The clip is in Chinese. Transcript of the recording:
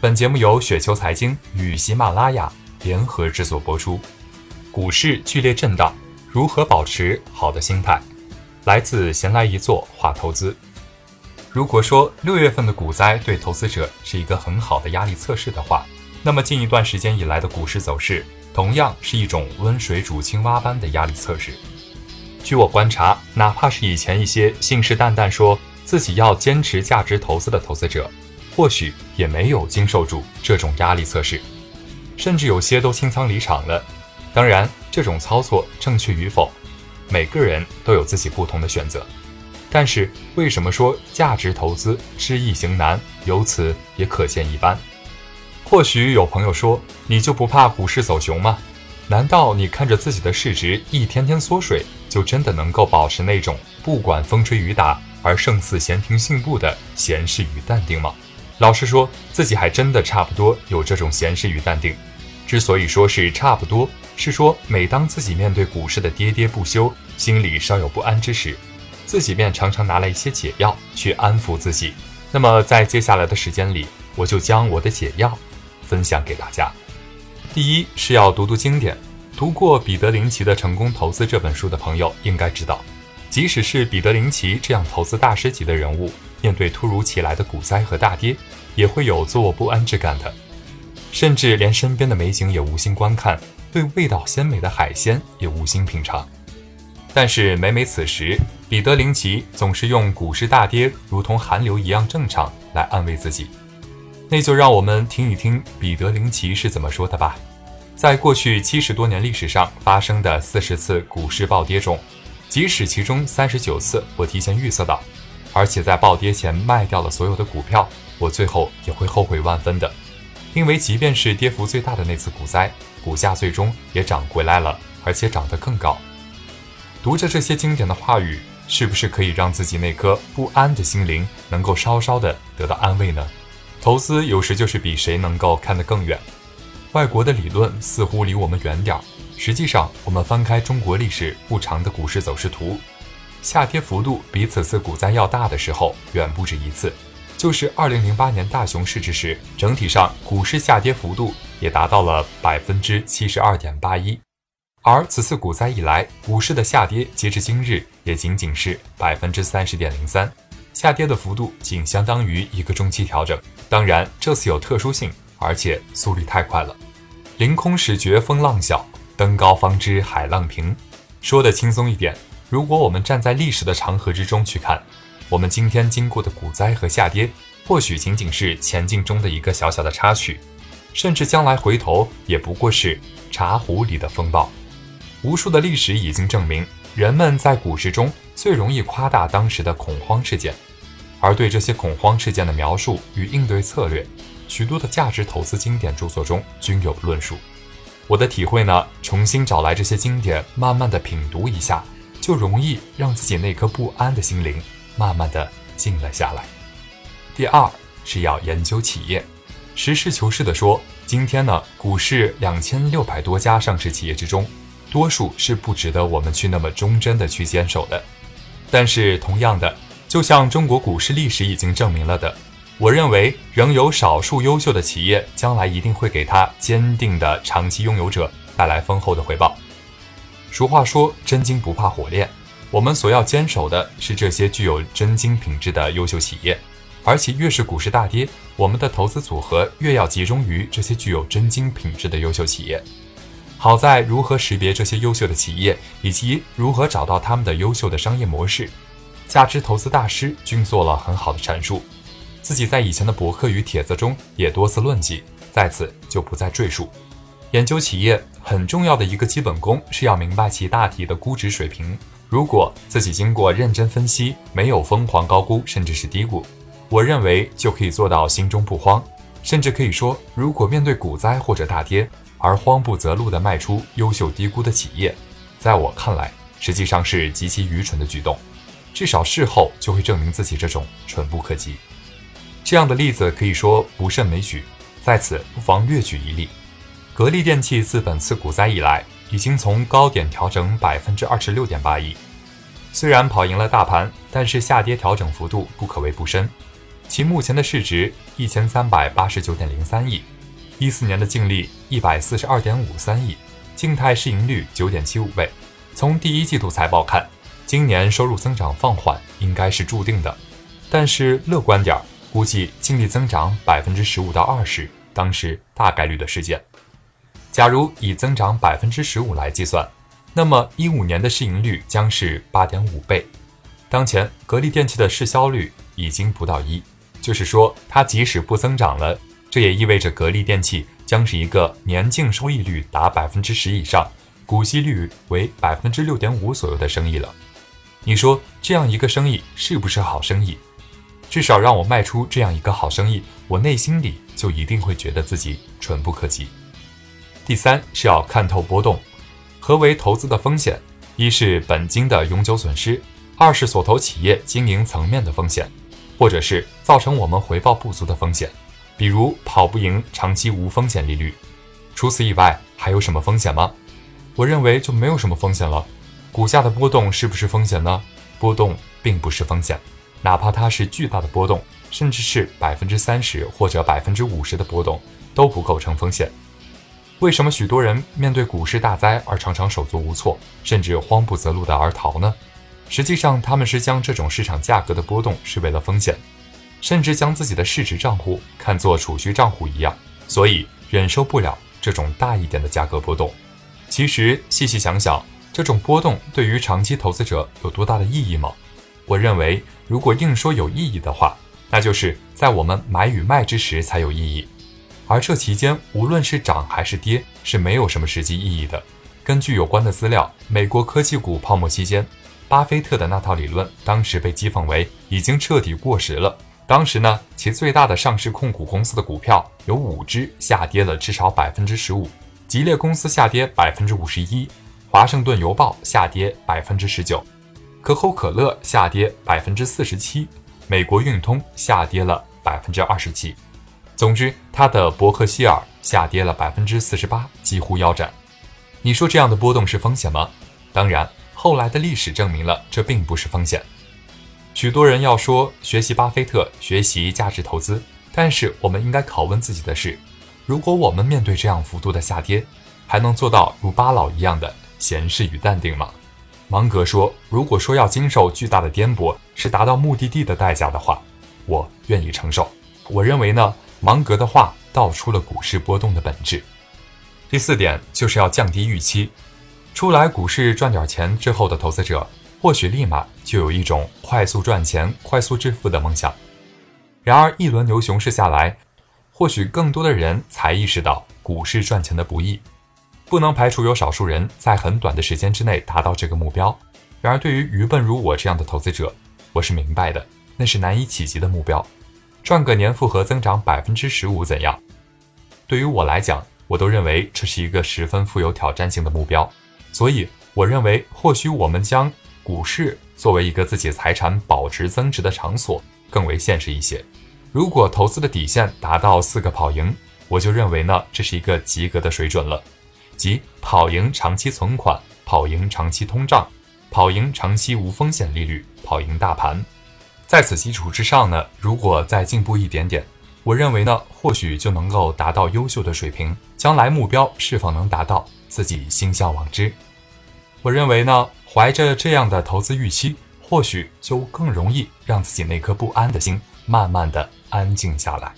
本节目由雪球财经与喜马拉雅联合制作播出。股市剧烈震荡，如何保持好的心态？来自闲来一坐话投资。如果说六月份的股灾对投资者是一个很好的压力测试的话，那么近一段时间以来的股市走势，同样是一种温水煮青蛙般的压力测试。据我观察，哪怕是以前一些信誓旦旦说自己要坚持价值投资的投资者，或许也没有经受住这种压力测试，甚至有些都清仓离场了。当然，这种操作正确与否，每个人都有自己不同的选择。但是，为什么说价值投资知易行难，由此也可见一斑？或许有朋友说，你就不怕股市走熊吗？难道你看着自己的市值一天天缩水，就真的能够保持那种不管风吹雨打而胜似闲庭信步的闲适与淡定吗？老实说，自己还真的差不多有这种闲适与淡定。之所以说是差不多，是说每当自己面对股市的喋喋不休，心里稍有不安之时，自己便常常拿来一些解药去安抚自己。那么在接下来的时间里，我就将我的解药分享给大家。第一是要读读经典，读过彼得林奇的《成功投资》这本书的朋友应该知道，即使是彼得林奇这样投资大师级的人物。面对突如其来的股灾和大跌，也会有坐卧不安之感的，甚至连身边的美景也无心观看，对味道鲜美的海鲜也无心品尝。但是每每此时，彼得林奇总是用股市大跌如同寒流一样正常来安慰自己。那就让我们听一听彼得林奇是怎么说的吧。在过去七十多年历史上发生的四十次股市暴跌中，即使其中三十九次我提前预测到。而且在暴跌前卖掉了所有的股票，我最后也会后悔万分的，因为即便是跌幅最大的那次股灾，股价最终也涨回来了，而且涨得更高。读着这些经典的话语，是不是可以让自己那颗不安的心灵能够稍稍的得到安慰呢？投资有时就是比谁能够看得更远，外国的理论似乎离我们远点儿，实际上我们翻开中国历史不长的股市走势图。下跌幅度比此次股灾要大的时候远不止一次，就是二零零八年大熊市之时，整体上股市下跌幅度也达到了百分之七十二点八一。而此次股灾以来，股市的下跌截至今日也仅仅是百分之三十点零三，下跌的幅度仅相当于一个中期调整。当然，这次有特殊性，而且速率太快了。凌空始觉风浪小，登高方知海浪平。说的轻松一点。如果我们站在历史的长河之中去看，我们今天经过的股灾和下跌，或许仅仅是前进中的一个小小的插曲，甚至将来回头也不过是茶壶里的风暴。无数的历史已经证明，人们在股市中最容易夸大当时的恐慌事件，而对这些恐慌事件的描述与应对策略，许多的价值投资经典著作中均有论述。我的体会呢，重新找来这些经典，慢慢的品读一下。就容易让自己那颗不安的心灵慢慢的静了下来。第二是要研究企业，实事求是的说，今天呢，股市两千六百多家上市企业之中，多数是不值得我们去那么忠贞的去坚守的。但是同样的，就像中国股市历史已经证明了的，我认为仍有少数优秀的企业，将来一定会给他坚定的长期拥有者带来丰厚的回报。俗话说“真金不怕火炼”，我们所要坚守的是这些具有真金品质的优秀企业，而且越是股市大跌，我们的投资组合越要集中于这些具有真金品质的优秀企业。好在如何识别这些优秀的企业，以及如何找到他们的优秀的商业模式，价值投资大师均做了很好的阐述，自己在以前的博客与帖子中也多次论及，在此就不再赘述。研究企业很重要的一个基本功是要明白其大体的估值水平。如果自己经过认真分析，没有疯狂高估甚至是低估，我认为就可以做到心中不慌。甚至可以说，如果面对股灾或者大跌而慌不择路地卖出优秀低估的企业，在我看来实际上是极其愚蠢的举动。至少事后就会证明自己这种蠢不可及。这样的例子可以说不胜枚举，在此不妨略举一例。格力电器自本次股灾以来，已经从高点调整百分之二十六点八一，虽然跑赢了大盘，但是下跌调整幅度不可谓不深。其目前的市值一千三百八十九点零三亿，一四年的净利一百四十二点五三亿，静态市盈率九点七五倍。从第一季度财报看，今年收入增长放缓应该是注定的，但是乐观点儿，估计净利增长百分之十五到二十，当时大概率的事件。假如以增长百分之十五来计算，那么一五年的市盈率将是八点五倍。当前格力电器的市销率已经不到一。就是说，它即使不增长了，这也意味着格力电器将是一个年净收益率达百分之十以上，股息率为百分之六点五左右的生意了。你说这样一个生意是不是好生意？至少让我卖出这样一个好生意，我内心里就一定会觉得自己蠢不可及。第三是要看透波动。何为投资的风险？一是本金的永久损失，二是所投企业经营层面的风险。或者是造成我们回报不足的风险，比如跑不赢长期无风险利率。除此以外，还有什么风险吗？我认为就没有什么风险了。股价的波动是不是风险呢？波动并不是风险，哪怕它是巨大的波动，甚至是百分之三十或者百分之五十的波动，都不构成风险。为什么许多人面对股市大灾而常常手足无措，甚至慌不择路的而逃呢？实际上，他们是将这种市场价格的波动视为了风险，甚至将自己的市值账户看作储蓄账户一样，所以忍受不了这种大一点的价格波动。其实细细想想，这种波动对于长期投资者有多大的意义吗？我认为，如果硬说有意义的话，那就是在我们买与卖之时才有意义，而这期间无论是涨还是跌，是没有什么实际意义的。根据有关的资料，美国科技股泡沫期间。巴菲特的那套理论当时被讥讽为已经彻底过时了。当时呢，其最大的上市控股公司的股票有五只下跌了至少百分之十五，吉列公司下跌百分之五十一，华盛顿邮报下跌百分之十九，可口可乐下跌百分之四十七，美国运通下跌了百分之二十七。总之，它的伯克希尔下跌了百分之四十八，几乎腰斩。你说这样的波动是风险吗？当然。后来的历史证明了，这并不是风险。许多人要说学习巴菲特，学习价值投资，但是我们应该拷问自己的是：如果我们面对这样幅度的下跌，还能做到如巴老一样的闲适与淡定吗？芒格说：“如果说要经受巨大的颠簸是达到目的地的代价的话，我愿意承受。”我认为呢，芒格的话道出了股市波动的本质。第四点就是要降低预期。出来股市赚点钱之后的投资者，或许立马就有一种快速赚钱、快速致富的梦想。然而，一轮牛熊市下来，或许更多的人才意识到股市赚钱的不易。不能排除有少数人在很短的时间之内达到这个目标。然而，对于愚笨如我这样的投资者，我是明白的，那是难以企及的目标。赚个年复合增长百分之十五怎样？对于我来讲，我都认为这是一个十分富有挑战性的目标。所以，我认为或许我们将股市作为一个自己财产保值增值的场所更为现实一些。如果投资的底线达到四个跑赢，我就认为呢，这是一个及格的水准了，即跑赢长期存款，跑赢长期通胀，跑赢长期无风险利率，跑赢大盘。在此基础之上呢，如果再进步一点点，我认为呢，或许就能够达到优秀的水平。将来目标是否能达到？自己心向往之，我认为呢，怀着这样的投资预期，或许就更容易让自己那颗不安的心慢慢的安静下来。